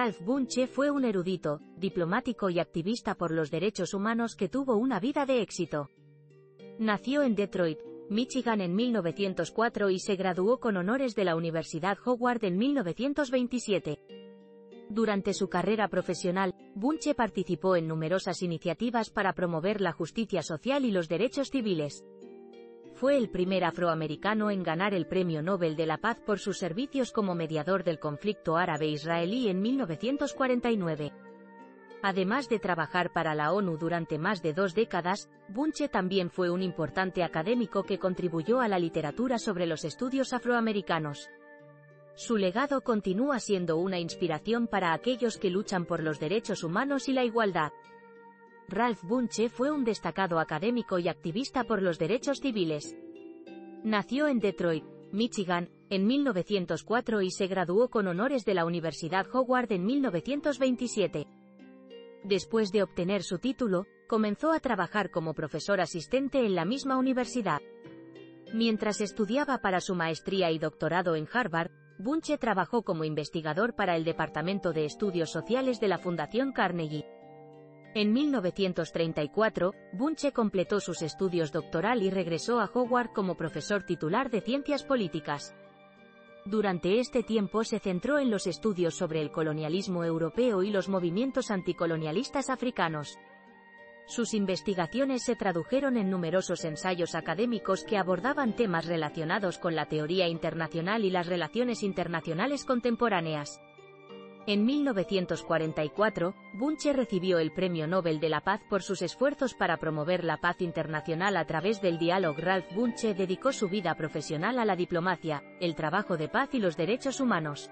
Ralph Bunche fue un erudito, diplomático y activista por los derechos humanos que tuvo una vida de éxito. Nació en Detroit, Michigan en 1904 y se graduó con honores de la Universidad Howard en 1927. Durante su carrera profesional, Bunche participó en numerosas iniciativas para promover la justicia social y los derechos civiles. Fue el primer afroamericano en ganar el Premio Nobel de la Paz por sus servicios como mediador del conflicto árabe-israelí en 1949. Además de trabajar para la ONU durante más de dos décadas, Bunche también fue un importante académico que contribuyó a la literatura sobre los estudios afroamericanos. Su legado continúa siendo una inspiración para aquellos que luchan por los derechos humanos y la igualdad. Ralph Bunche fue un destacado académico y activista por los derechos civiles. Nació en Detroit, Michigan, en 1904 y se graduó con honores de la Universidad Howard en 1927. Después de obtener su título, comenzó a trabajar como profesor asistente en la misma universidad. Mientras estudiaba para su maestría y doctorado en Harvard, Bunche trabajó como investigador para el Departamento de Estudios Sociales de la Fundación Carnegie. En 1934, Bunche completó sus estudios doctoral y regresó a Howard como profesor titular de Ciencias Políticas. Durante este tiempo se centró en los estudios sobre el colonialismo europeo y los movimientos anticolonialistas africanos. Sus investigaciones se tradujeron en numerosos ensayos académicos que abordaban temas relacionados con la teoría internacional y las relaciones internacionales contemporáneas. En 1944, Bunche recibió el Premio Nobel de la Paz por sus esfuerzos para promover la paz internacional a través del diálogo. Ralph Bunche dedicó su vida profesional a la diplomacia, el trabajo de paz y los derechos humanos.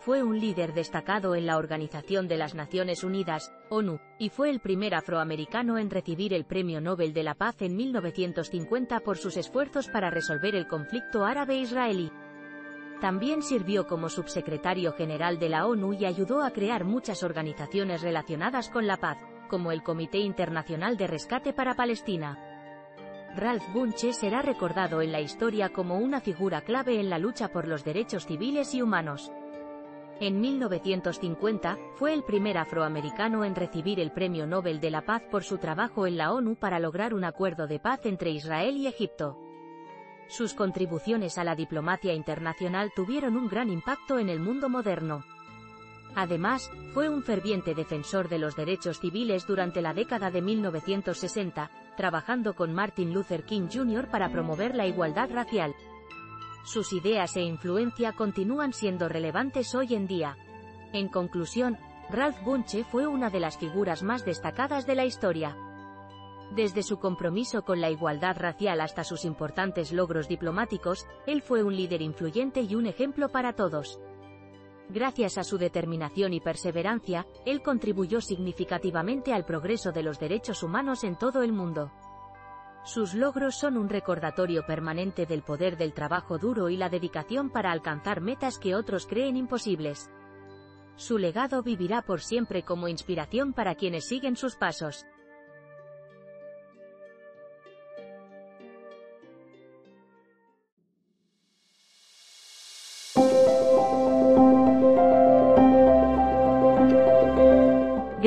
Fue un líder destacado en la Organización de las Naciones Unidas, ONU, y fue el primer afroamericano en recibir el Premio Nobel de la Paz en 1950 por sus esfuerzos para resolver el conflicto árabe-israelí. También sirvió como subsecretario general de la ONU y ayudó a crear muchas organizaciones relacionadas con la paz, como el Comité Internacional de Rescate para Palestina. Ralph Bunche será recordado en la historia como una figura clave en la lucha por los derechos civiles y humanos. En 1950, fue el primer afroamericano en recibir el Premio Nobel de la Paz por su trabajo en la ONU para lograr un acuerdo de paz entre Israel y Egipto. Sus contribuciones a la diplomacia internacional tuvieron un gran impacto en el mundo moderno. Además, fue un ferviente defensor de los derechos civiles durante la década de 1960, trabajando con Martin Luther King Jr. para promover la igualdad racial. Sus ideas e influencia continúan siendo relevantes hoy en día. En conclusión, Ralph Bunche fue una de las figuras más destacadas de la historia. Desde su compromiso con la igualdad racial hasta sus importantes logros diplomáticos, él fue un líder influyente y un ejemplo para todos. Gracias a su determinación y perseverancia, él contribuyó significativamente al progreso de los derechos humanos en todo el mundo. Sus logros son un recordatorio permanente del poder del trabajo duro y la dedicación para alcanzar metas que otros creen imposibles. Su legado vivirá por siempre como inspiración para quienes siguen sus pasos.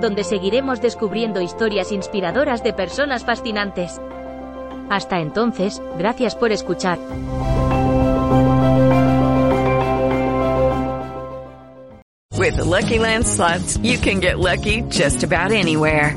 donde seguiremos descubriendo historias inspiradoras de personas fascinantes. Hasta entonces, gracias por escuchar. With Lucky you can get lucky just about anywhere.